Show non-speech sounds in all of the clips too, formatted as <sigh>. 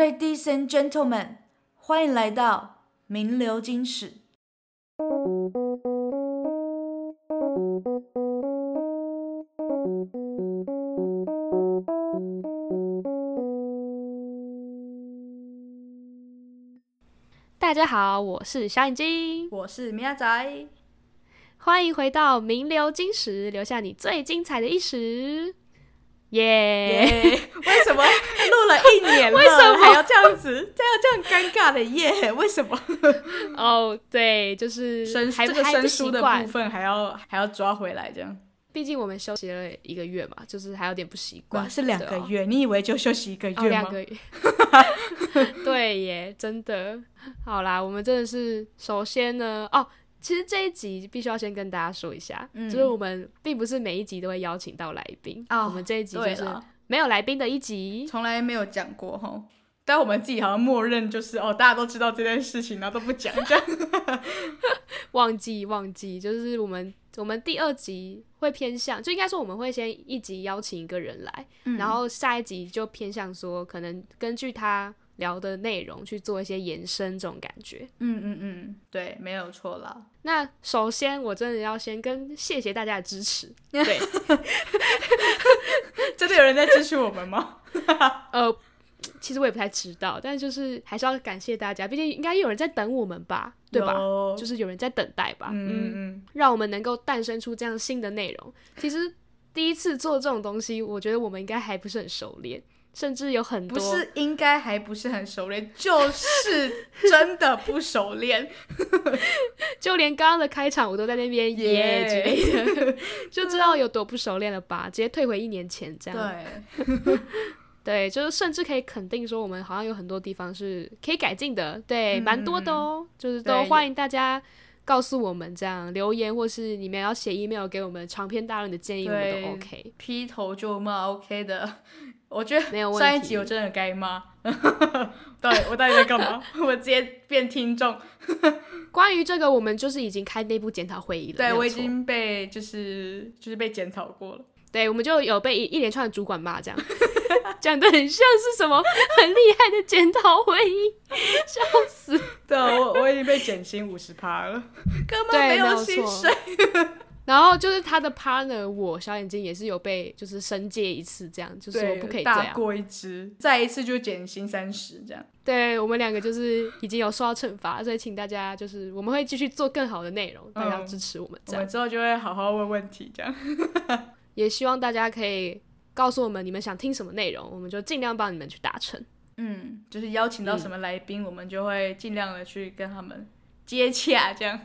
Ladies and gentlemen，欢迎来到名流金史。大家好，我是小眼睛，我是米亚仔，欢迎回到名流金史，留下你最精彩的一时。耶、yeah！为什么录了一年了，<laughs> 为什么还要这样子？这样这样尴尬的耶？Yeah, 为什么？<laughs> 哦、oh,，对，就是生这个生疏的部分还要还要抓回来，这样。毕竟我们休息了一个月嘛，就是还有点不习惯。是两个月、哦？你以为就休息一个月吗？两、oh, 个月。<laughs> 对耶，真的。好啦，我们真的是首先呢，哦。其实这一集必须要先跟大家说一下，嗯，就是我们并不是每一集都会邀请到来宾，哦，我们这一集就是没有来宾的一集，从来没有讲过哈。但我们自己好像默认就是哦，大家都知道这件事情，然后都不讲，这样 <laughs> 忘记忘记，就是我们我们第二集会偏向，就应该说我们会先一集邀请一个人来，嗯，然后下一集就偏向说可能根据他。聊的内容去做一些延伸，这种感觉，嗯嗯嗯，对，没有错了。那首先，我真的要先跟谢谢大家的支持。<laughs> 对，<laughs> 真的有人在支持我们吗？<laughs> 呃，其实我也不太知道，但就是还是要感谢大家，毕竟应该有人在等我们吧，对吧？就是有人在等待吧，嗯嗯，嗯，让我们能够诞生出这样新的内容。其实第一次做这种东西，我觉得我们应该还不是很熟练。甚至有很多不是应该还不是很熟练，就是真的不熟练，<laughs> 就连刚刚的开场我都在那边 <laughs> 耶之类的，<laughs> 就知道有多不熟练了吧？直接退回一年前这样。对，对，就是甚至可以肯定说，我们好像有很多地方是可以改进的，对，蛮、嗯、多的哦。就是都欢迎大家告诉我们这样留言，或是你们要写 email 给我们长篇大论的建议，我们都 OK，劈头就骂 OK 的。我觉得上一集我真的该骂，<laughs> 到底我到底在干嘛？<laughs> 我直接变听众。<laughs> 关于这个，我们就是已经开内部检讨会议了。对，我已经被就是就是被检讨过了。对，我们就有被一一连串的主管骂，这样讲的很像是什么很厉害的检讨会议，笑死。对，我我已经被减薪五十趴了，根本没有薪水。然后就是他的 partner，我小眼睛也是有被就是申诫一次，这样就是我不可以这样，大过一只，再一次就减薪三十这样。对，我们两个就是已经有受到惩罚，所以请大家就是我们会继续做更好的内容，大家支持我们这样。我们之后就会好好问问题，这样。<laughs> 也希望大家可以告诉我们你们想听什么内容，我们就尽量帮你们去达成。嗯，就是邀请到什么来宾，嗯，我们就会尽量的去跟他们接洽，这样。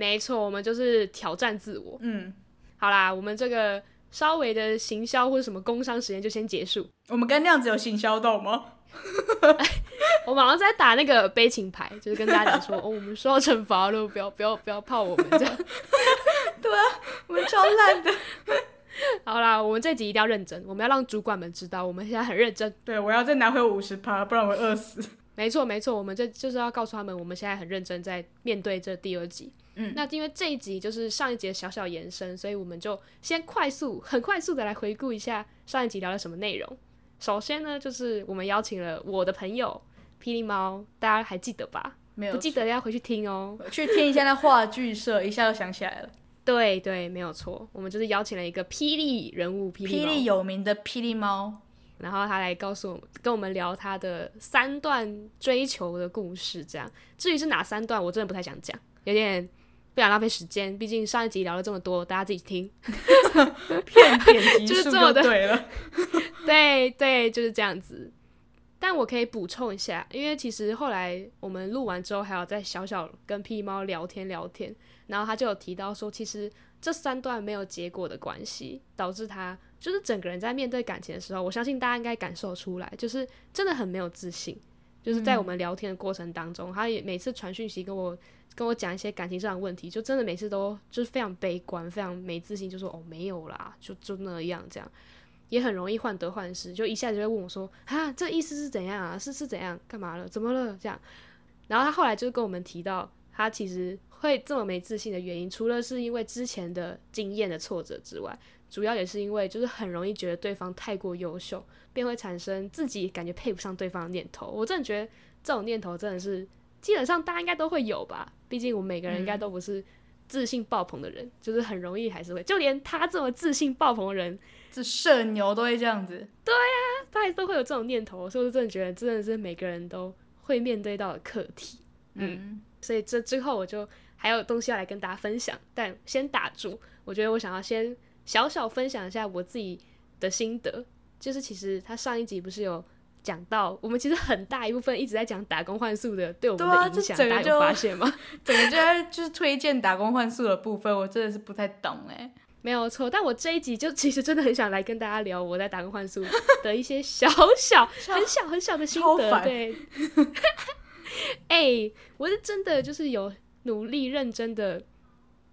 没错，我们就是挑战自我。嗯，好啦，我们这个稍微的行销或者什么工商时间就先结束。我们跟量子有行销到吗？<laughs> 我马上在打那个悲情牌，就是跟大家讲说，哦，我们受到惩罚了，不要不要不要泡我们这样。<laughs> 对啊，我们超烂的。好啦，我们这集一定要认真，我们要让主管们知道我们现在很认真。对，我要再拿回五十趴，不然我会饿死。<laughs> 没错没错，我们这就是要告诉他们，我们现在很认真在面对这第二集。嗯，那因为这一集就是上一集的小小延伸，所以我们就先快速、很快速的来回顾一下上一集聊了什么内容。首先呢，就是我们邀请了我的朋友霹雳猫，大家还记得吧？没有，不记得要回去听哦，去听一下那话剧社，一下就想起来了。对对，没有错，我们就是邀请了一个霹雳人物，霹雳有名的霹雳猫。然后他来告诉我们，跟我们聊他的三段追求的故事，这样。至于是哪三段，我真的不太想讲，有点不想浪费时间。毕竟上一集聊了这么多，大家自己听。<laughs> 片点集数就对了。<laughs> 对对，就是这样子。但我可以补充一下，因为其实后来我们录完之后，还有在小小跟屁猫聊天聊天，然后他就有提到说，其实这三段没有结果的关系，导致他。就是整个人在面对感情的时候，我相信大家应该感受出来，就是真的很没有自信。就是在我们聊天的过程当中，嗯、他也每次传讯息跟我跟我讲一些感情上的问题，就真的每次都就是非常悲观，非常没自信，就说哦没有啦，就就那样这样，也很容易患得患失，就一下子就会问我说啊，这意思是怎样啊？是是怎样？干嘛了？怎么了？这样。然后他后来就跟我们提到，他其实会这么没自信的原因，除了是因为之前的经验的挫折之外。主要也是因为就是很容易觉得对方太过优秀，便会产生自己感觉配不上对方的念头。我真的觉得这种念头真的是基本上大家应该都会有吧，毕竟我们每个人应该都不是自信爆棚的人，嗯、就是很容易还是会，就连他这么自信爆棚的人，这社牛都会这样子。对呀、啊，他还是会有这种念头，所以我真的觉得真的是每个人都会面对到的课题。嗯，嗯所以这之后我就还有东西要来跟大家分享，但先打住。我觉得我想要先。小小分享一下我自己的心得，就是其实他上一集不是有讲到，我们其实很大一部分一直在讲打工换宿的对我们的影响，大家有发现吗？<laughs> 整个就在就是推荐打工换宿的部分，我真的是不太懂哎。没有错，但我这一集就其实真的很想来跟大家聊我在打工换宿的一些小小 <laughs> 很小很小的心得。对，哎、欸，我是真的就是有努力认真的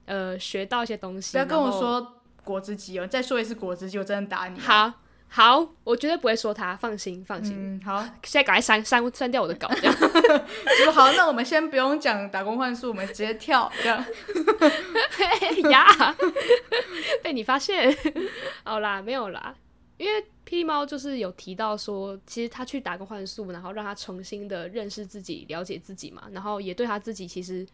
呃学到一些东西。不要跟我说。果汁机哦，再说一次果汁机，我真的打你。好，好，我绝对不会说他，放心，放心。嗯，好，现在赶快删删删掉我的稿，这样。就 <laughs> 好，那我们先不用讲打工换宿，我们直接跳，这样。<laughs> 呀，被你发现。好啦，没有啦，因为霹雳猫就是有提到说，其实他去打工换宿，然后让他重新的认识自己，了解自己嘛，然后也对他自己其实。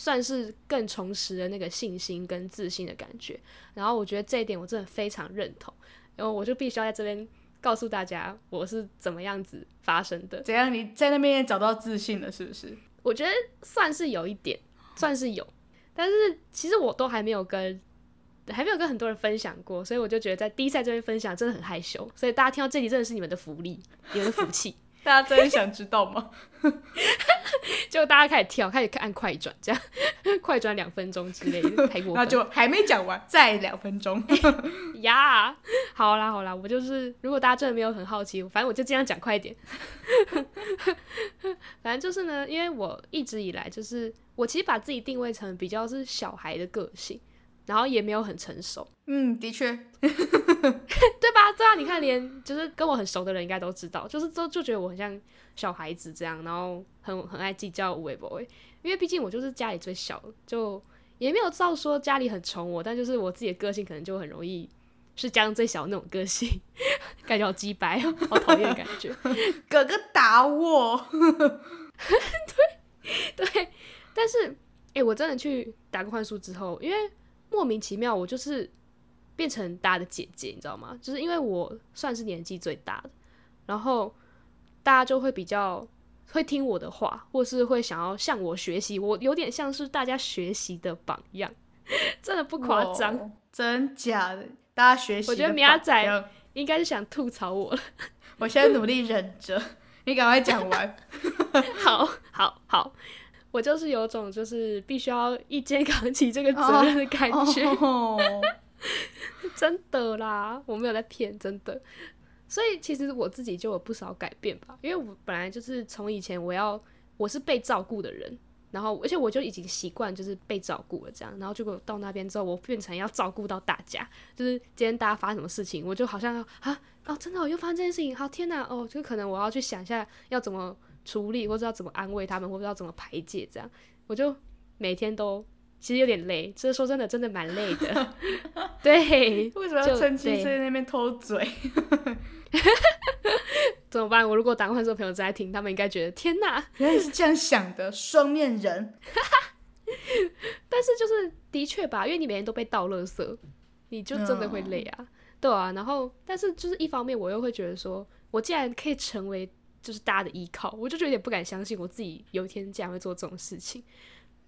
算是更重拾了那个信心跟自信的感觉，然后我觉得这一点我真的非常认同，然后我就必须要在这边告诉大家我是怎么样子发生的。怎样？你在那边也找到自信了，是不是？我觉得算是有一点，算是有，但是其实我都还没有跟还没有跟很多人分享过，所以我就觉得在第一赛这边分享真的很害羞，所以大家听到这里真的是你们的福利，你们的福气。<laughs> 大家真的想知道吗？<laughs> <laughs> 就大家开始跳，开始按快转，这样 <laughs> 快转两分钟之类的，<laughs> 太过分。那就还没讲完，再两分钟。呀，yeah, 好啦好啦，我就是，如果大家真的没有很好奇，反正我就尽量讲快一点。反正就是呢，因为我一直以来就是，我其实把自己定位成比较是小孩的个性。然后也没有很成熟，嗯，的确，<laughs> 对吧？对啊，你看，连就是跟我很熟的人应该都知道，就是都就觉得我很像小孩子这样，然后很很爱计较，无微不微。因为毕竟我就是家里最小，就也没有照说家里很宠我，但就是我自己的个性可能就很容易是家中最小的那种个性，感觉好鸡掰，好讨厌的感觉。<laughs> 哥哥打我，<laughs> 对对，但是哎、欸，我真的去打工换宿之后，因为。莫名其妙，我就是变成大家的姐姐，你知道吗？就是因为我算是年纪最大的，然后大家就会比较会听我的话，或是会想要向我学习。我有点像是大家学习的榜样，<laughs> 真的不夸张。哦，真假的？大家学习。我觉得米亚仔应该是想吐槽我了。<laughs> 我现在努力忍着，你赶快讲完。好 <laughs> 好好。我就是有种就是必须要一肩扛起这个责任的感觉，oh, <laughs> oh. 真的啦，我没有在骗，真的。所以其实我自己就有不少改变吧，因为我本来就是从以前我要我是被照顾的人，然后而且我就已经习惯就是被照顾了这样，然后结果到那边之后，我变成要照顾到大家，就是今天大家发生什么事情，我就好像啊哦，真的、哦、又发生这件事情，好天哪哦，就可能我要去想一下要怎么。处理，或者要怎么安慰他们，或者要怎么排解，这样我就每天都其实有点累。这说真的，真的蛮累的。<laughs> 对，<laughs> 为什么要趁机在那边偷嘴？<laughs> 怎么办？我如果打工换宿的朋友在听，他们应该觉得天哪，原来是这样想的，双面人。但是就是的确吧，因为你每天都被倒垃圾，你就真的会累啊。嗯、对啊，然后但是就是一方面，我又会觉得说，我既然可以成为。就是大家的依靠，我就觉得有点不敢相信我自己有一天竟然会做这种事情，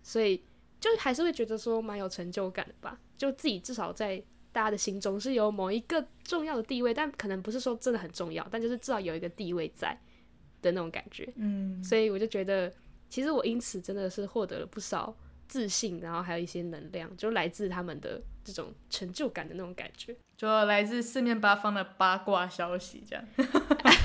所以就还是会觉得说蛮有成就感的吧。就自己至少在大家的心中是有某一个重要的地位，但可能不是说真的很重要，但就是至少有一个地位在的那种感觉。嗯，所以我就觉得，其实我因此真的是获得了不少自信，然后还有一些能量，就来自他们的这种成就感的那种感觉，就来自四面八方的八卦消息这样。<laughs>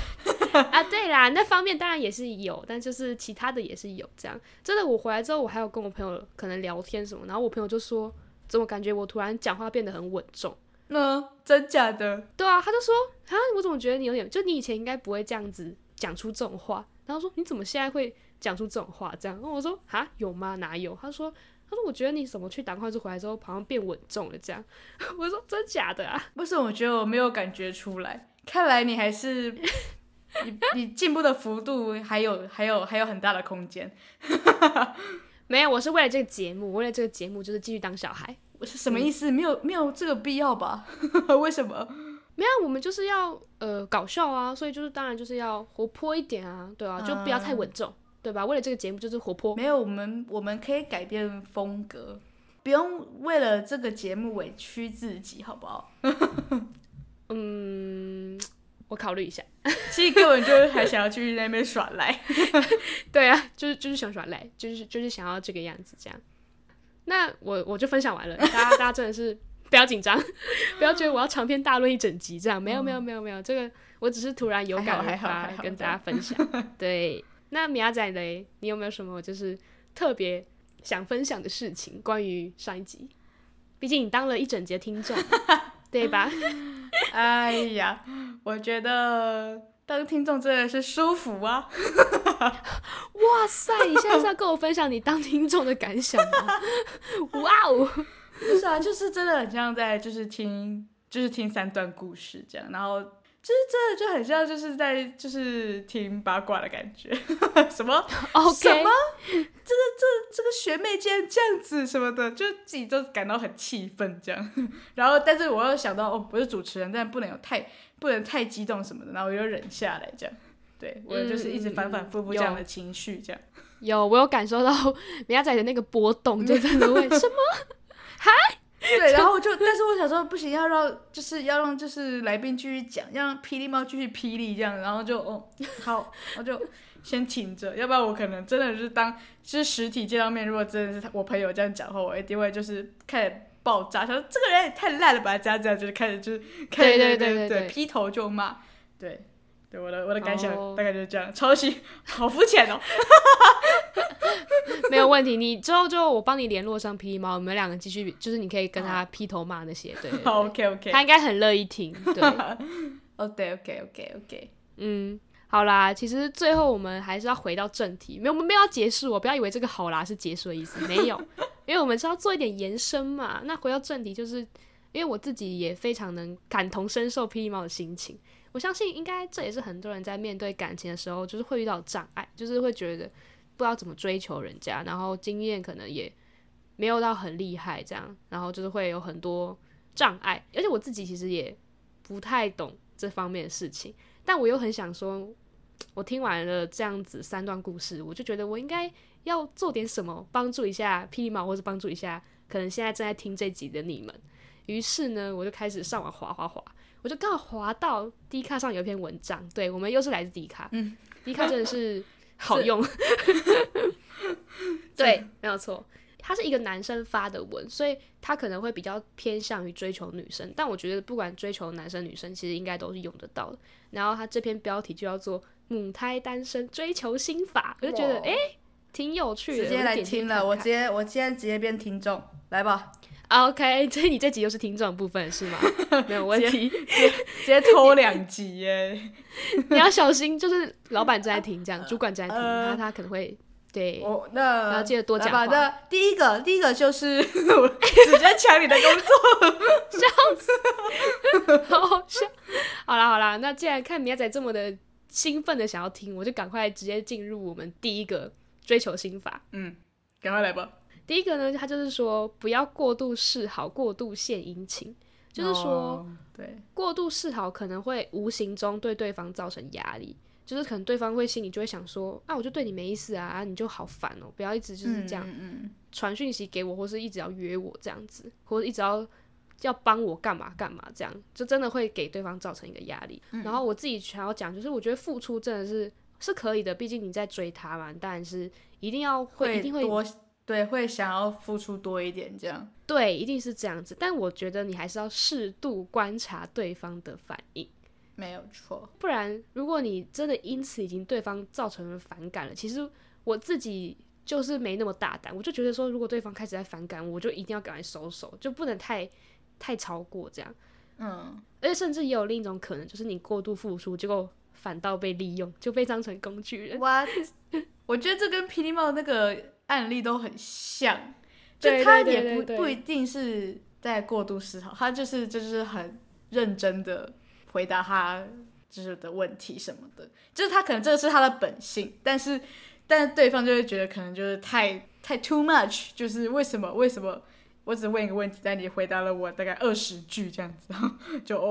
<laughs> 啊，对啦，那方面当然也是有，但就是其他的也是有。这样真的，我回来之后，我还有跟我朋友可能聊天什么，然后我朋友就说，怎么感觉我突然讲话变得很稳重？嗯，真假的？对啊，他就说啊，我怎么觉得你有点，就你以前应该不会这样子讲出这种话。然后说你怎么现在会讲出这种话？这样，然后我说啊，有吗？哪有？他说他说我觉得你怎么去打工换宿回来之后好像变稳重了这样。<laughs> 我说真假的啊？为什么我觉得我没有感觉出来？看来你还是你你进步的幅度还有还有还有很大的空间。<laughs> 没有，我是为了这个节目，为了这个节目就是继续当小孩。我是什么意思？嗯、没有没有这个必要吧？<laughs> 为什么？没有，我们就是要呃搞笑啊，所以就是当然就是要活泼一点啊，对啊，就不要太稳重，嗯、对吧？为了这个节目就是活泼。没有，我们我们可以改变风格，不用为了这个节目委屈自己，好不好？<laughs> 嗯，我考虑一下。<laughs> 其实根本就是还想要去那边耍赖。<laughs> 对啊，就是就是想耍赖，就是就是想要这个样子这样。那我我就分享完了，大家大家真的是不要紧张，不要觉得我要长篇大论一整集这样，没有没有没有没有，这个我只是突然有感而发跟大家分享。对，那米亚仔嘞，你有没有什么就是特别想分享的事情？关于上一集，毕竟你当了一整节听众，<laughs> 对吧？<laughs> 哎呀，我觉得。当听众真的是舒服啊！<laughs> 哇塞，你现在是要跟我分享你当听众的感想吗？<laughs> 哇哦，不是啊，就是真的很像在就是听就是听三段故事这样，然后就是真的就很像就是在就是听八卦的感觉，<laughs> 什么 Okay. 什么这个这这个学妹竟然这样子什么的，就自己都感到很气愤这样，<laughs> 然后但是我又想到哦，我是主持人，但不能有太。不能太激动什么的，然后我就忍下来，这样，对我就是一直反反复复这样的情绪，这样、嗯有。有，我有感受到 <laughs> 米亚仔的那个波动，就真的会什么？嗨，对，然后我就，但是我想说不行，要让就是要让就是来宾继续讲，要让霹雳猫继续霹雳这样，然后就哦好，我就先挺着，要不然我可能真的是当就是实体见到面，如果真的是我朋友这样讲话，我一定会就是开始。爆炸！想说这个人也太烂了吧，这样这样就是开始就是开始对对对对劈头就骂，对对我的我的感想大概就是这样，oh. 抄袭好肤浅哦，<laughs> 没有问题，你之后就我帮你联络上霹雳猫，我们两个继续，就是你可以跟他劈头骂那些，对，<laughs> 好 OK OK，他应该很乐意听，对，<laughs> OK OK OK OK，嗯。好啦，其实最后我们还是要回到正题，没有，我们没有要结束，我不要以为这个好啦是结束的意思，没有，因为我们是要做一点延伸嘛。那回到正题，就是因为我自己也非常能感同身受霹雳猫的心情，我相信应该这也是很多人在面对感情的时候，就是会遇到障碍，就是会觉得不知道怎么追求人家，然后经验可能也没有到很厉害这样，然后就是会有很多障碍，而且我自己其实也不太懂这方面的事情。但我又很想说，我听完了这样子三段故事，我就觉得我应该要做点什么，帮助一下霹雳猫，或是帮助一下可能现在正在听这集的你们。于是呢，我就开始上网滑滑滑，我就刚好滑到 D 卡上有一篇文章，对，我们又是来自 D 卡，嗯，D 卡真的是 <laughs> 好用，<laughs> 对，没有错。他是一个男生发的文，所以他可能会比较偏向于追求女生。但我觉得不管追求男生女生，其实应该都是用得到的。然后他这篇标题就叫做“母胎单身追求心法”，我就觉得哎，挺有趣的。直接来听了，我直接我现在直接变听众，来吧。OK，<laughs> 所以你这集又是听众部分是吗？<laughs> 没有问题，直接直接拖两集耶。<laughs> 你要小心，就是老板正在听，这样主管正在听，他他可能会。对，我那要记得多讲话。那第一个，第一个就是直接抢你的工作，笑死，好好笑。好啦好啦，那既然看米亚仔这么的兴奋的想要听，我就赶快直接进入我们第一个追求心法。嗯，赶快来吧。第一个呢，他就是说不要过度示好，过度献殷勤，就是说，哦、对，过度示好可能会无形中对对方造成压力。就是可能对方会心里就会想说，啊，我就对你没意思啊，啊你就好烦哦，不要一直就是这样传讯息给我，或是一直要约我这样子，或者一直要要帮我干嘛干嘛这样，就真的会给对方造成一个压力。嗯、然后我自己想要讲，就是我觉得付出真的是是可以的，毕竟你在追他嘛，当然是一定要会，会一定会多对，会想要付出多一点这样，对，一定是这样子。但我觉得你还是要适度观察对方的反应。没有错，不然如果你真的因此已经对方造成了反感了，其实我自己就是没那么大胆，我就觉得说，如果对方开始在反感，我就一定要赶快收手，就不能太太超过这样。嗯，而且甚至也有另一种可能，就是你过度付出，结果反倒被利用，就被当成工具人。What？我觉得这跟霹雳猫那个案例都很像，就他也不不一定是在过度思考，他就是就是很认真的回答他就是的问题什么的，就是他可能这个是他的本性，但是但是对方就会觉得可能就是太太 too much，就是为什么为什么我只问一个问题，但你回答了我大概二十句这样子，<laughs> 就哦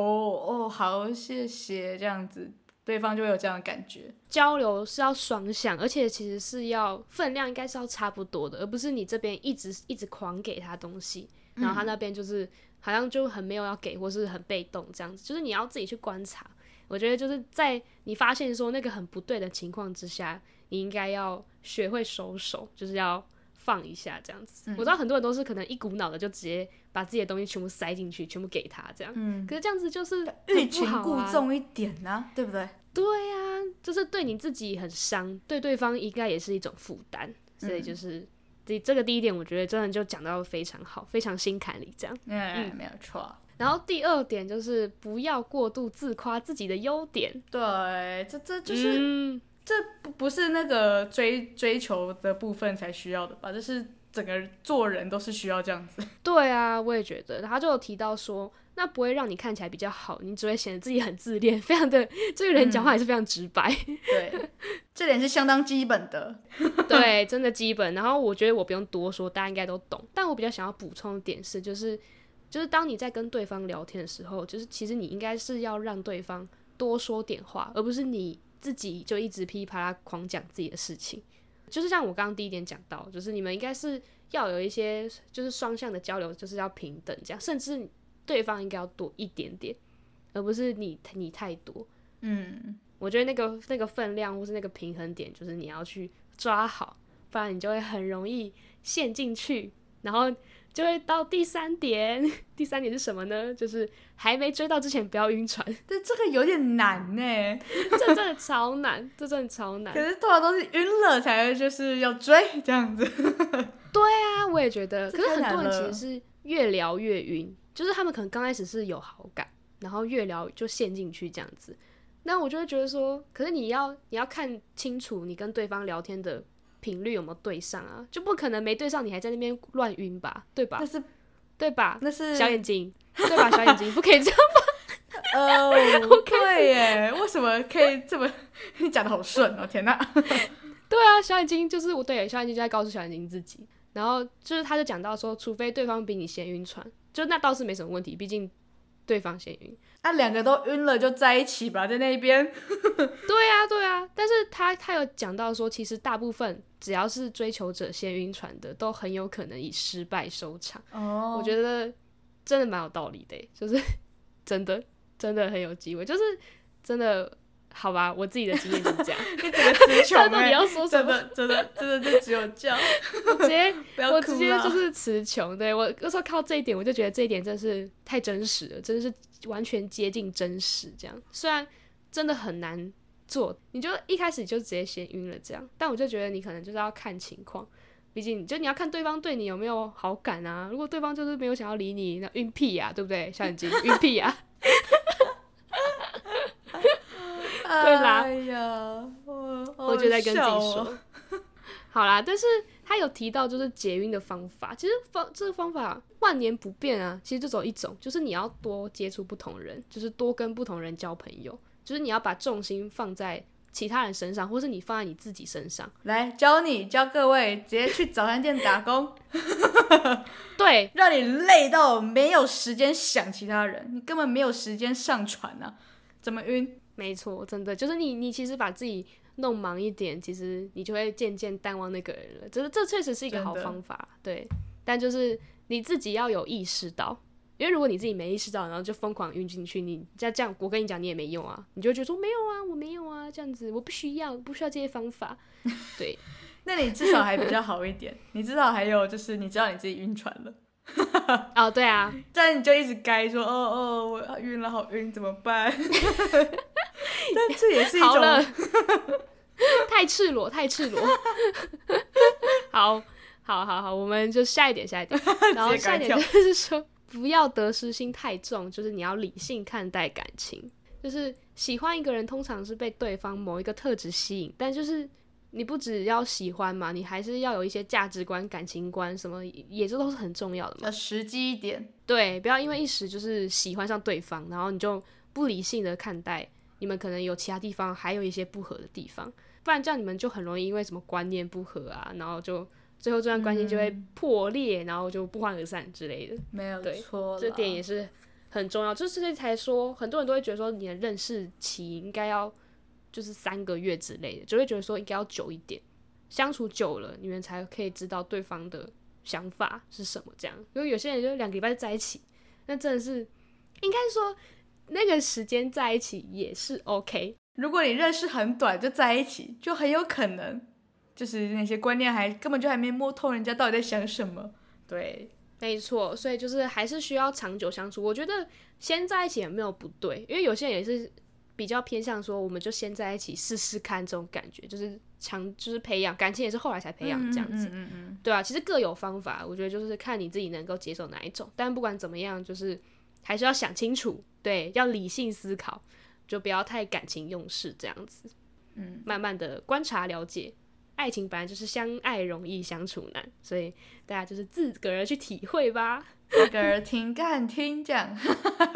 哦好谢谢这样子。对方就会有这样的感觉，交流是要双向，而且其实是要分量应该是要差不多的，而不是你这边一直一直狂给他东西，然后他那边就是好像就很没有要给，或是很被动这样子，就是你要自己去观察。我觉得就是在你发现说那个很不对的情况之下，你应该要学会收手，就是要放一下这样子。嗯、我知道很多人都是可能一股脑的就直接把自己的东西全部塞进去，全部给他这样，嗯，可是这样子就是欲擒故纵一点啊，对不对？对呀、啊，就是对你自己很伤，对对方应该也是一种负担，所以就是这、嗯、这个第一点，我觉得真的就讲到非常好，非常心坎里这样。嗯，没有错。然后第二点就是不要过度自夸自己的优点。对，这这就是、嗯、这不不是那个追追求的部分才需要的吧？就是整个做人都是需要这样子。<laughs> 对啊，我也觉得。他就有提到说。那不会让你看起来比较好，你只会显得自己很自恋，<laughs> 非常的这个人讲话也是非常直白。嗯、<laughs> 对，这点是相当基本的。对，真的基本。然后我觉得我不用多说，大家应该都懂。但我比较想要补充一点是，就是就是当你在跟对方聊天的时候，就是其实你应该是要让对方多说点话，而不是你自己就一直噼里啪啦狂讲自己的事情。就是像我刚刚第一点讲到，就是你们应该是要有一些就是双向的交流，就是要平等这样，甚至。对方应该要多一点点，而不是你你太多。嗯，我觉得那个那个分量或是那个平衡点，就是你要去抓好，不然你就会很容易陷进去，然后就会到第三点。<laughs> 第三点是什么呢？就是还没追到之前不要晕船。<laughs> 但这个有点难呢，这真的超难，这真的超难。可是通常都是晕了才会就是要追这样子。<laughs> 对啊，我也觉得。可是很多人其实是越聊越晕。就是他们可能刚开始是有好感，然后越聊就陷进去这样子。那我就会觉得说，可是你要你要看清楚你跟对方聊天的频率有没有对上啊，就不可能没对上，你还在那边乱晕吧，对吧？那是对吧？那是小眼睛，对吧？小眼睛不可以这样吧？<laughs> 哦、<laughs> uh, 对耶，为什么可以这么？你讲的好顺哦，天哪！对啊，小眼睛就是我对小眼睛就在告诉小眼睛自己，然后就是他就讲到说，除非对方比你先晕船。就那倒是没什么问题，毕竟对方先晕，那两个都晕了就在一起吧，在那边。<laughs> 对啊，对啊，但是他他有讲到说，其实大部分只要是追求者先晕船的，都很有可能以失败收场。哦，我觉得真的蛮有道理的，就是 <laughs> 真的真的很有机会，就是真的。好吧，我自己的经验就是这样。<laughs> 你整个词穷到底要说什么？真的，真的，真的就只有这样。我直接，我直接 <laughs> 就是词穷。对，我有时候靠这一点，我就觉得这一点真是太真实了，真的是完全接近真实。这样，虽然真的很难做，你就一开始就直接先晕了这样，但我就觉得你可能就是要看情况，毕竟就你要看对方对你有没有好感啊。如果对方就是没有想要理你，那晕屁呀，对不对？小眼睛晕屁呀。<laughs> <laughs> 对啦，哎呀，我我就在跟自己说，<laughs> 好啦。但是他有提到就是解晕的方法，其实方这个方法万年不变啊。其实就走一种，就是你要多接触不同人，就是多跟不同人交朋友，就是你要把重心放在其他人身上，或是你放在你自己身上。来教你教各位，直接去早餐店打工，<laughs> 对，让你累到没有时间想其他人，你根本没有时间上传啊，怎么晕？没错，真的就是你，你其实把自己弄忙一点，其实你就会渐渐淡忘那个人了。就是这确实是一个好方法，对。但就是你自己要有意识到，因为如果你自己没意识到，然后就疯狂晕进去，你再这样，我跟你讲，你也没用啊。你就觉得说没有啊，我没有啊，这样子我不需要，不需要这些方法。对，<laughs> 那你至少还比较好一点，你至少还有就是你知道你自己晕船了。<laughs> 哦，对啊，但你就一直该说哦哦，我晕了，好晕，怎么办？<laughs> 但这也是一种好，<laughs> 太赤裸，太赤裸。好，好，好，好，我们就下一点，下一点。然后下一点就是说，不要得失心太重，就是你要理性看待感情。就是喜欢一个人，通常是被对方某一个特质吸引，但就是。你不只要喜欢嘛，你还是要有一些价值观、感情观什么，也这都是很重要的嘛。要实际一点，对，不要因为一时就是喜欢上对方，然后你就不理性的看待，你们可能有其他地方还有一些不合的地方，不然这样你们就很容易因为什么观念不合啊，然后就最后这段关系就会破裂，嗯、然后就不欢而散之类的。没有错，这点也是很重要。就是才说，很多人都会觉得说，你的认识期应该要。就是三个月之类的，就会觉得说应该要久一点，相处久了，你们才可以知道对方的想法是什么。这样，因为有些人就两个礼拜就在一起，那真的是应该说那个时间在一起也是 OK。如果你认识很短就在一起，就很有可能就是那些观念还根本就还没摸透，人家到底在想什么。对，没错，所以就是还是需要长久相处。我觉得先在一起也没有不对，因为有些人也是。比较偏向说，我们就先在一起试试看这种感觉，就是强，就是培养感情也是后来才培养这样子，嗯嗯嗯、对啊，其实各有方法，我觉得就是看你自己能够接受哪一种。但不管怎么样，就是还是要想清楚，对，要理性思考，就不要太感情用事这样子。嗯，慢慢的观察了解，爱情本来就是相爱容易相处难，所以大家就是自个儿去体会吧，自个儿听干听这样。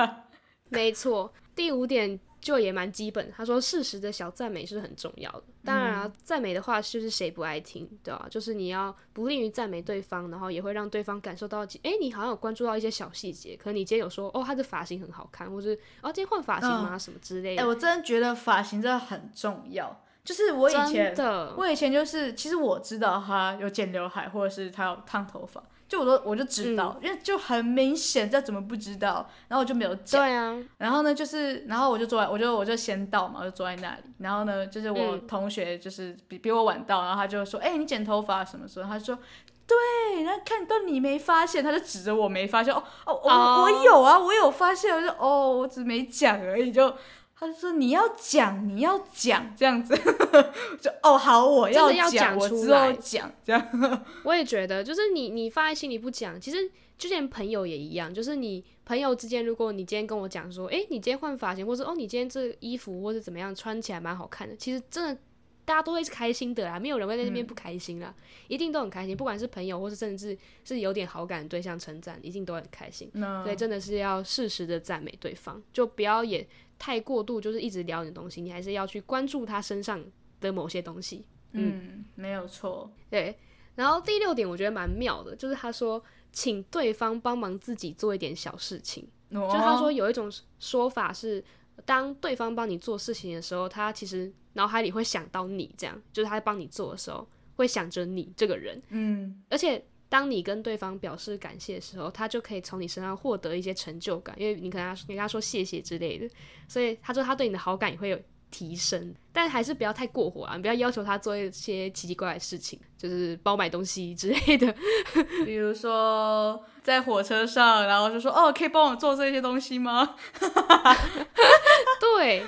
<laughs> 没错，第五点。就也蛮基本，他说适时的小赞美是很重要的。当然啊，赞美的话就是谁不爱听，对吧？就是你要不吝于赞美对方，然后也会让对方感受到，哎，你好像有关注到一些小细节。可能你今天有说，哦，他的发型很好看，或是哦，今天换发型吗？什么之类的。哎，我真的觉得发型真的很重要。就是我以前，我以前就是，其实我知道他有剪刘海，或者是他有烫头发。就我都我就知道，嗯、因为就很明显，这怎么不知道？然后我就没有讲。对啊。然后呢，就是然后我就坐在，我就我就先到嘛，我就坐在那里。然后呢，就是我同学就是比、嗯、比我晚到，然后他就说：“哎、欸，你剪头发什么时候？”他说：“对。”然后看到你没发现，他就指着我没发现。哦哦，我、oh. 我有啊，我有发现。我就哦，我只没讲而已。就。他就说：“你要讲，你要讲这样子。<laughs> ”就哦，好，我要讲，我之后讲这样。<laughs> 我也觉得，就是你你放在心里不讲，其实就连朋友也一样，就是你朋友之间，如果你今天跟我讲说：“诶、欸，你今天换发型，或者哦，你今天这衣服或者怎么样穿起来蛮好看的。”其实真的大家都会是开心的啦，没有人会在那边不开心啦，嗯、一定都很开心。不管是朋友，或是甚至是有点好感的对象称赞，一定都很开心。所以真的是要适时的赞美对方，就不要也。太过度就是一直聊你的东西，你还是要去关注他身上的某些东西。嗯，嗯，没有错。对，然后第六点我觉得蛮妙的，就是他说请对方帮忙自己做一点小事情。哦、就他说有一种说法是，当对方帮你做事情的时候，他其实脑海里会想到你，这样就是他在帮你做的时候会想着你这个人。嗯，而且。当你跟对方表示感谢的时候，他就可以从你身上获得一些成就感，因为你跟他你跟他说谢谢之类的，所以他说他对你的好感也会有提升。但还是不要太过火啊，你不要要求他做一些奇奇怪怪的事情，就是包买东西之类的。<laughs> 比如说在火车上，然后就说哦，可以帮我做这些东西吗？<laughs> 对，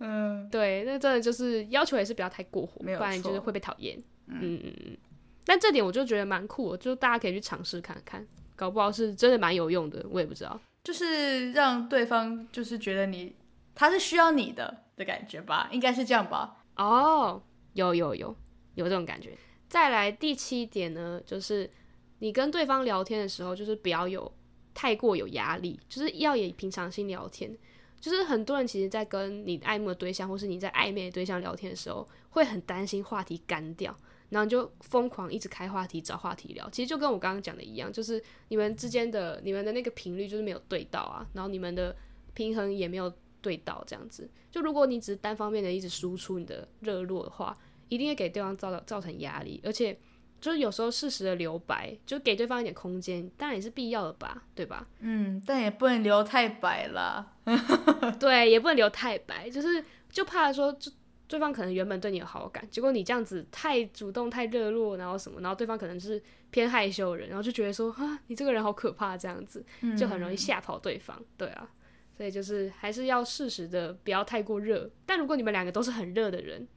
嗯，对，那真的就是要求也是不要太过火，不然就是会被讨厌。嗯嗯嗯。但这点我就觉得蛮酷的，就大家可以去尝试看看，搞不好是真的蛮有用的，我也不知道。就是让对方就是觉得你他是需要你的的感觉吧，应该是这样吧？哦，有有有有这种感觉。再来第七点呢，就是你跟对方聊天的时候，就是不要有太过有压力，就是要以平常心聊天。就是很多人其实，在跟你爱慕的对象或是你在暧昧的对象聊天的时候，会很担心话题干掉。然后你就疯狂一直开话题，找话题聊，其实就跟我刚刚讲的一样，就是你们之间的你们的那个频率就是没有对到啊，然后你们的平衡也没有对到，这样子。就如果你只是单方面的一直输出你的热络的话，一定会给对方造造成压力，而且就是有时候适时的留白，就给对方一点空间，当然也是必要的吧，对吧？嗯，但也不能留太白了，<laughs> 对，也不能留太白，就是就怕说就。对方可能原本对你有好感，结果你这样子太主动、太热络，然后什么，然后对方可能是偏害羞的人，然后就觉得说啊，你这个人好可怕，这样子 <laughs> 就很容易吓跑对方。嗯、对啊，所以就是还是要适时的，不要太过热。但如果你们两个都是很热的人，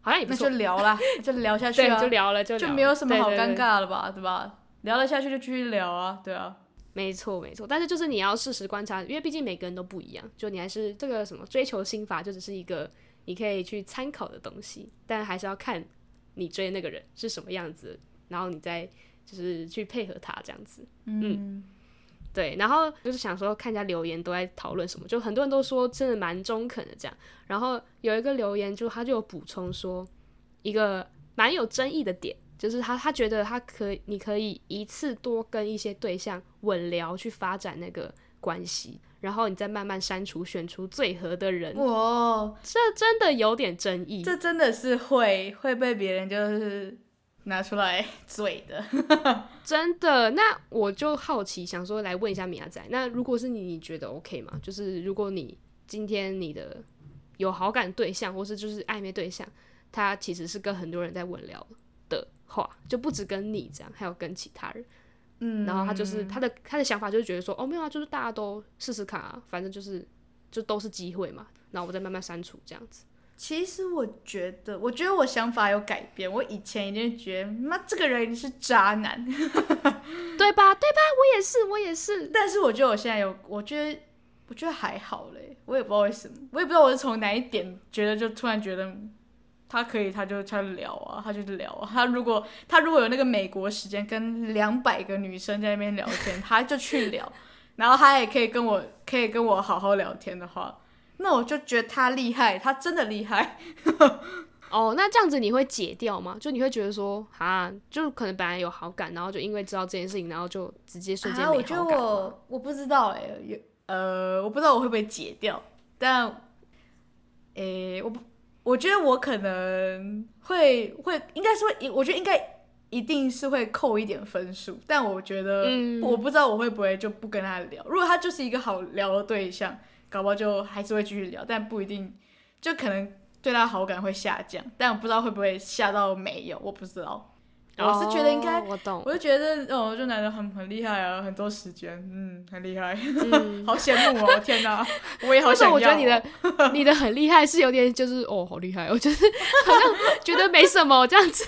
好像也不错，那就聊啦，<laughs> 就聊下去啊，就聊了，就聊了就没有什么好尴尬了吧，对，对，对，对吧？聊了下去就继续聊啊，对啊，没错没错。但是就是你要适时观察，因为毕竟每个人都不一样，就你还是这个什么追求心法，就只是一个。你可以去参考的东西，但还是要看你追那个人是什么样子，然后你再就是去配合他这样子。嗯，嗯对。然后就是想说看一下留言都在讨论什么，就很多人都说真的蛮中肯的这样。然后有一个留言就他就有补充说一个蛮有争议的点。就是他，他觉得他可以，你可以一次多跟一些对象稳聊去发展那个关系，然后你再慢慢删除，选出最合的人。哇，这真的有点争议。这真的是会会被别人就是拿出来嘴的。<laughs> 真的，那我就好奇，想说来问一下米亚仔，那如果是你，你觉得 OK 吗？就是如果你今天你的有好感对象，或是就是暧昧对象，他其实是跟很多人在稳聊的。话就不止跟你这样，还有跟其他人，嗯，然后他就是他的他的想法就是觉得说，哦，没有啊，就是大家都试试看啊，反正就是就都是机会嘛，然后我再慢慢删除这样子。其实我觉得，我觉得我想法有改变，我以前一定觉得，妈这个人一定是渣男，<laughs> 对吧？对吧？我也是，我也是。但是我觉得我现在有，我觉得我觉得还好嘞，我也不知道为什么，我也不知道我是从哪一点觉得就突然觉得。他可以，他就他聊啊，他就聊啊。他如果他如果有那个美国时间，跟两百个女生在那边聊天，他就去聊。<laughs> 然后他也可以跟我，可以跟我好好聊天的话，那我就觉得他厉害，他真的厉害。<laughs> 哦，那这样子你会解掉吗？就你会觉得说，啊，就可能本来有好感，然后就因为知道这件事情，然后就直接瞬间没好感。啊，我觉得我我不知道哎，有呃，我不知道我会不会解掉，但，诶，我不。我觉得我可能会会应该是会，我觉得应该一定是会扣一点分数，但我觉得、嗯、我不知道我会不会就不跟他聊。如果他就是一个好聊的对象，搞不好就还是会继续聊，但不一定，就可能对他好感会下降，但我不知道会不会下到没有，我不知道。我是觉得应该，我懂，我就觉得哦，这男的很很厉害啊，很多时间，嗯，很厉害，嗯、<laughs> 好羡慕哦，天哪，<laughs> 我也好想要。我觉得你的 <laughs> 你的很厉害是有点就是哦，好厉害，我就是好像觉得没什么这样子，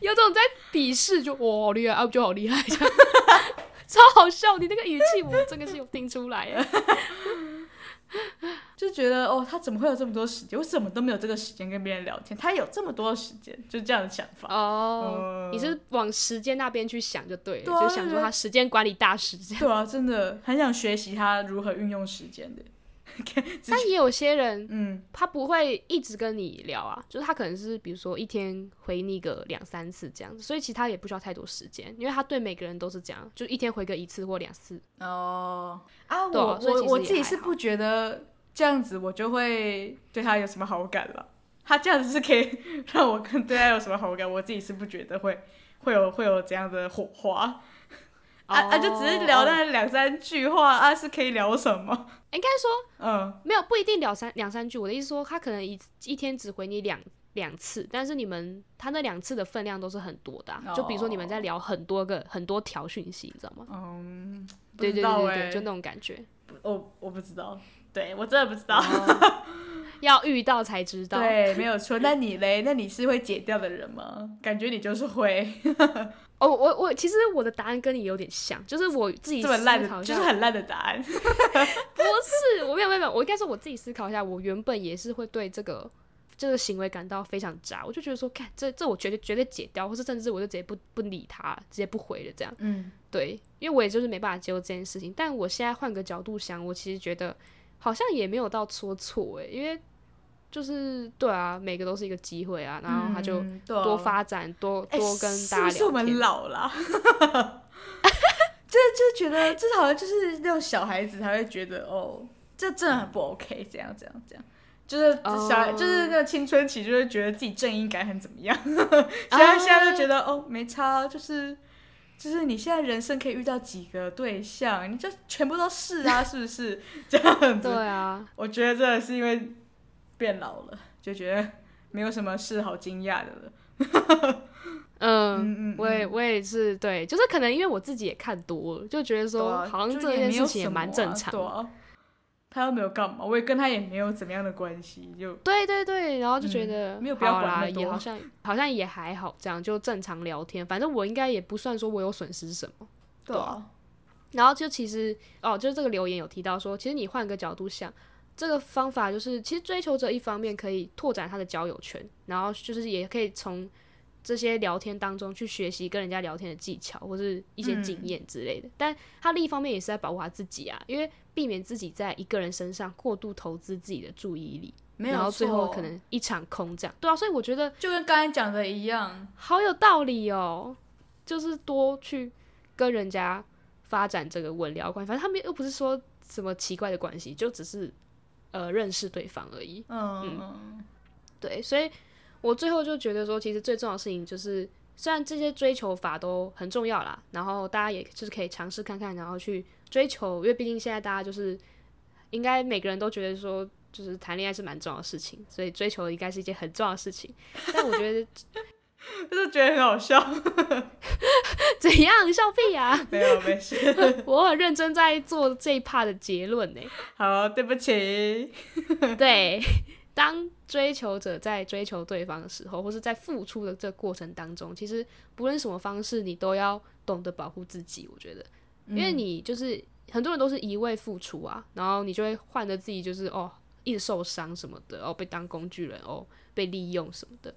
有种在鄙视，就哦，好厉害啊，就好厉害这样，超好笑，你那个语气我真的是有听出来耶。就觉得哦，他怎么会有这么多时间？我怎么都没有这个时间跟别人聊天？他有这么多时间，就这样的想法。哦，嗯、你是往时间那边去想就对了，就想说他时间管理大师这样。对啊，真的很想学习他如何运用时间的。<laughs> 但也有些人，嗯，他不会一直跟你聊啊，就是他可能是比如说一天回你个两三次这样子，所以其他也不需要太多时间，因为他对每个人都是这样，就一天回个一次或两次。哦啊，我我我自己是不觉得这样子我就会对他有什么好感了。他这样子是可以让我跟对他有什么好感，我自己是不觉得会会有会有这样的火花。啊啊，就只是聊那两三句话啊，是可以聊什么？应该说，嗯，没有不一定聊三两三句。我的意思说，他可能一一天只回你两两次，但是你们他那两次的分量都是很多的，啊。就比如说你们在聊很多个很多条讯息，你知道吗？嗯，对对对对，就那种感觉。我我不知道，对我真的不知道，要遇到才知道。对，没有错。那你嘞？那你是会解掉的人吗？感觉你就是会。哦，我我其实我的答案跟你有点像，就是我自己这么烂的，就是很烂的答案。<laughs> 不是，我没有没有没有，我应该说我自己思考一下，我原本也是会对这个这个行为感到非常渣，我就觉得说，看这这我绝对绝对解掉，或是甚至我就直接不不理他，直接不回了这样。嗯，对，因为我也就是没办法接受这件事情。但我现在换个角度想，我其实觉得好像也没有到说错诶，因为。就是对啊，每个都是一个机会啊，然后他就多发展，嗯、多多跟大家聊天。欸、是不是我们老了？<laughs> 就就觉得，这好像就是那种小孩子才会觉得，哦，这真的很不 OK，这样这样这样，就是小孩，uh, 就是那个青春期，就会觉得自己正义感很怎么样。<laughs> 现在现在就觉得，哦，没差，就是就是你现在人生可以遇到几个对象，你就全部都是啊，<laughs> 是不是这样子？对啊，我觉得真的是因为。变老了，就觉得没有什么事好惊讶的了。嗯，嗯，我也我也是对，就是可能因为我自己也看多了，就觉得说、啊、好像这件事情也蛮正常的、啊。他又没有干嘛，我也跟他也没有怎么样的关系，就对对对，然后就觉得、嗯、没有必要管啦，也好像好像也还好，这样就正常聊天。反正我应该也不算说我有损失什么。对啊。然后就其实哦，就是这个留言有提到说，其实你换个角度想。这个方法就是，其实追求者一方面可以拓展他的交友圈，然后就是也可以从这些聊天当中去学习跟人家聊天的技巧或是一些经验之类的。嗯、但他另一方面也是在保护他自己啊，因为避免自己在一个人身上过度投资自己的注意力，然后最后可能一场空这样。对啊，所以我觉得就跟刚才讲的一样，好有道理哦，就是多去跟人家发展这个稳聊关系，反正他们又不是说什么奇怪的关系，就只是呃认识对方而已。嗯，嗯对，所以。我最后就觉得说，其实最重要的事情就是，虽然这些追求法都很重要啦，然后大家也就是可以尝试看看，然后去追求，因为毕竟现在大家就是应该每个人都觉得说，就是谈恋爱是蛮重要的事情，所以追求应该是一件很重要的事情。但我觉得，<laughs> 就是觉得很好笑，怎样笑屁啊？没有，没事，我很认真在做这一 part 的结论呢。<laughs> 好，对不起，<laughs> 对。当追求者在追求对方的时候，或是在付出的这个过程当中，其实不论什么方式，你都要懂得保护自己。我觉得，因为你就是很多人都是一味付出啊，然后你就会换得自己就是哦，一直受伤什么的，哦，被当工具人，哦，被利用什么的。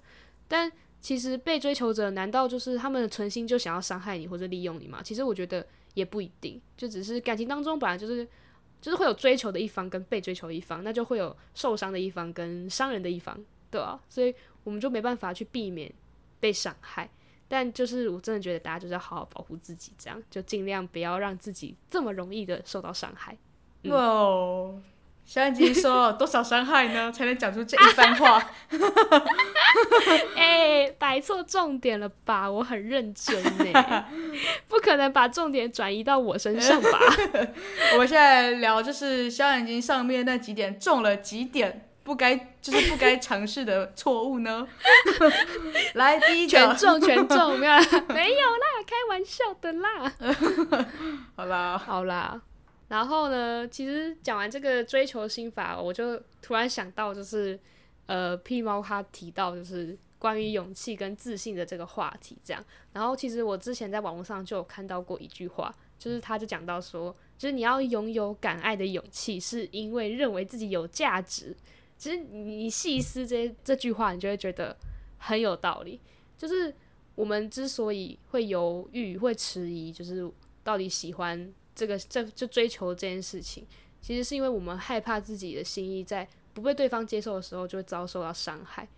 但其实被追求者难道就是他们的存心就想要伤害你或者利用你吗？其实我觉得也不一定，就只是感情当中本来就是。就是会有追求的一方跟被追求一方，那就会有受伤的一方跟伤人的一方，对啊，所以我们就没办法去避免被伤害。但就是我真的觉得大家就是要好好保护自己，这样就尽量不要让自己这么容易的受到伤害。哇、嗯，wow, 小眼睛说 <laughs> 多少伤害呢？才能讲出这一番话？<laughs> 哎、欸，摆错重点了吧？我很认真呢，<laughs> 不可能把重点转移到我身上吧？我们现在聊就是小眼睛上面那几点中了几点不该就是不该尝试的错误呢？<laughs> 来，第一全中全中，没有啦，没有啦，开玩笑的啦。好啦，好啦。然后呢，其实讲完这个追求心法，我就突然想到就是。呃，屁猫他提到就是关于勇气跟自信的这个话题，这样。然后其实我之前在网络上就有看到过一句话，就是他就讲到说，就是你要拥有敢爱的勇气，是因为认为自己有价值。其实你细思这这句话，你就会觉得很有道理。就是我们之所以会犹豫、会迟疑，就是到底喜欢这个这就追求这件事情，其实是因为我们害怕自己的心意在。不被对方接受的时候，就会遭受到伤害。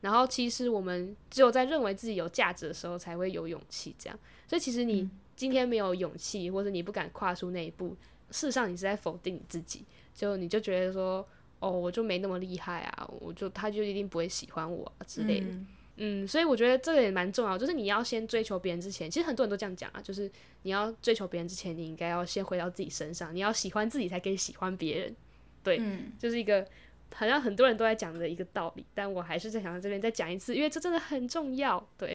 然后，其实我们只有在认为自己有价值的时候，才会有勇气。这样，所以其实你今天没有勇气，或者你不敢跨出那一步，事实上你是在否定你自己。就你就觉得说，哦，我就没那么厉害啊，我就他就一定不会喜欢我啊之类的。嗯，嗯，所以我觉得这个也蛮重要，就是你要先追求别人之前，其实很多人都这样讲啊，就是你要追求别人之前，你应该要先回到自己身上，你要喜欢自己才可以喜欢别人。对，嗯，就是一个。好像很多人都在讲的一个道理，但我还是在想在这边再讲一次，因为这真的很重要。对，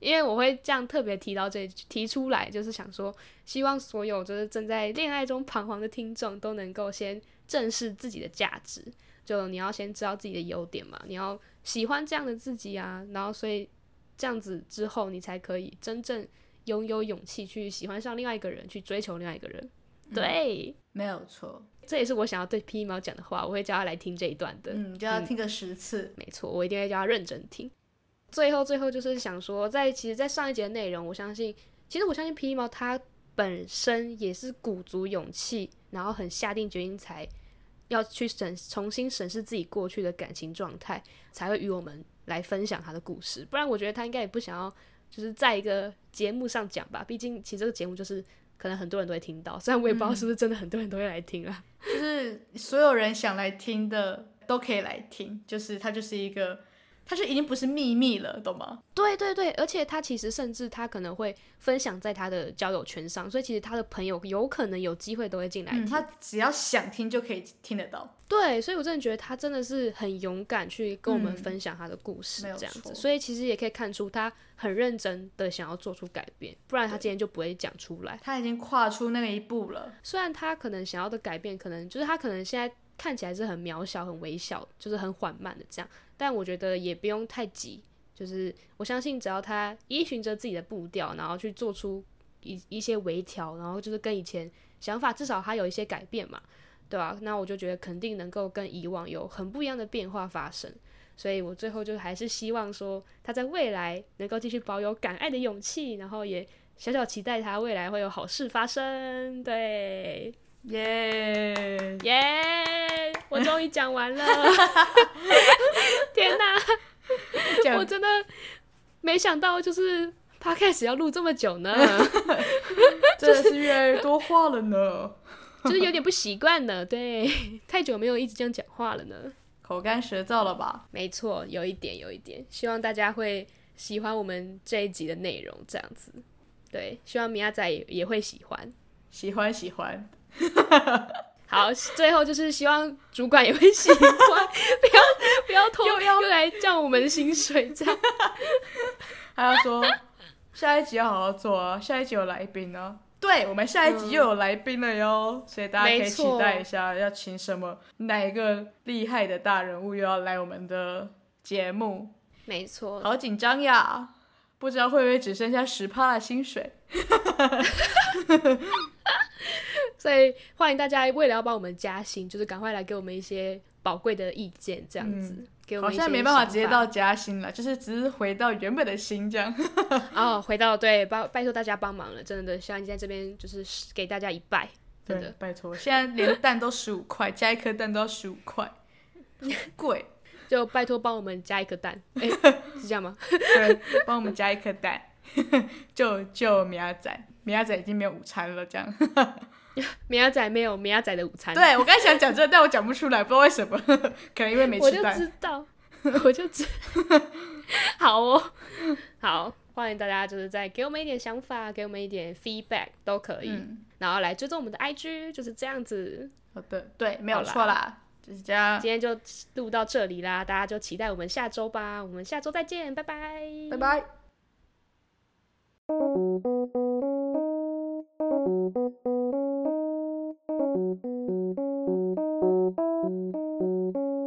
因为我会这样特别提到这提出来，就是想说，希望所有就是正在恋爱中彷徨的听众都能够先正视自己的价值。就你要先知道自己的优点嘛，你要喜欢这样的自己啊，然后所以这样子之后，你才可以真正拥有勇气去喜欢上另外一个人，去追求另外一个人。对，嗯，没有错。这也是我想要对皮猫讲的话，我会叫他来听这一段的。嗯，叫他听个十次。嗯，没错，我一定会叫他认真听。最后，最后就是想说，在其实，在上一节的内容，我相信，其实我相信皮猫他本身也是鼓足勇气，然后很下定决心，才要去审重新审视自己过去的感情状态，才会与我们来分享他的故事。不然，我觉得他应该也不想要，就是在一个节目上讲吧。毕竟，其实这个节目就是。可能很多人都会听到，虽然我也不知道是不是真的很多人都会来听啊。嗯，<laughs> 就是所有人想来听的都可以来听，就是他就是一个。他就已经不是秘密了，懂吗？对对对，而且他其实甚至他可能会分享在他的交友圈上，所以其实他的朋友有可能有机会都会进来听。嗯，他只要想听就可以听得到。对，所以我真的觉得他真的是很勇敢去跟我们分享他的故事，这样子。嗯，所以其实也可以看出他很认真的想要做出改变，不然他今天就不会讲出来。他已经跨出那一步了。虽然他可能想要的改变，可能就是他可能现在看起来是很渺小、很微小，就是很缓慢的这样。但我觉得也不用太急，就是我相信只要他依循着自己的步调，然后去做出一一些微调，然后就是跟以前想法至少他有一些改变嘛，对吧、啊？那我就觉得肯定能够跟以往有很不一样的变化发生。所以我最后就还是希望说，他在未来能够继续保有敢爱的勇气，然后也小小期待他未来会有好事发生。对，耶耶！我终于讲完了，<laughs> <laughs> 天哪！讲我真的没想到，就是 Podcast 要录这么久呢，<laughs> 真的是越来越多话了呢，<laughs> 就是有点不习惯呢。对，太久没有一直这样讲话了呢。口干舌燥了吧？没错，有一点，有一点。希望大家会喜欢我们这一集的内容，这样子。对，希望米亚仔也，也会喜欢，喜欢喜欢。好，最后就是希望主管也会喜欢，不要不要偷又要又来降我们的薪水，这样。<laughs> 还要说下一集要好好做啊，下一集有来宾呢。对，我们下一集又有来宾了哟，嗯、所以大家可以期待一下，要请什么哪一个厉害的大人物又要来我们的节目。没错，好紧张呀，不知道会不会只剩下十趴的薪水。<laughs> 所以欢迎大家为了要帮我们加薪，就是赶快来给我们一些宝贵的意见，这样子。嗯好像没办法直接到加薪了，就是只是回到原本的薪这样。<laughs> 哦，回到对，拜拜托大家帮忙了，真的，希望你在这边就是给大家一拜，真的拜托。现在连蛋都十五块，加一颗蛋都要十五块，<laughs> 贵，就拜托帮我们加一颗蛋，哎、欸，是这样吗？对，帮我们加一颗蛋，<laughs> 就就米亚仔，米亚仔已经没有午餐了，这样。<laughs> 米亚仔没有米亚仔的午餐。对，我刚才想讲这个，但我讲不出来，不知道为什么，<laughs> 可能因为没吃饭。我就知道，我就知。<laughs> 好哦，好，欢迎大家就是再给我们一点想法，给我们一点 feedback 都可以，嗯、然后来追踪我们的 IG，就是这样子。好的，对，没有错啦，就是这样。今天就录到这里啦，大家就期待我们下周吧。我们下周再见，拜拜，拜拜。Thank you.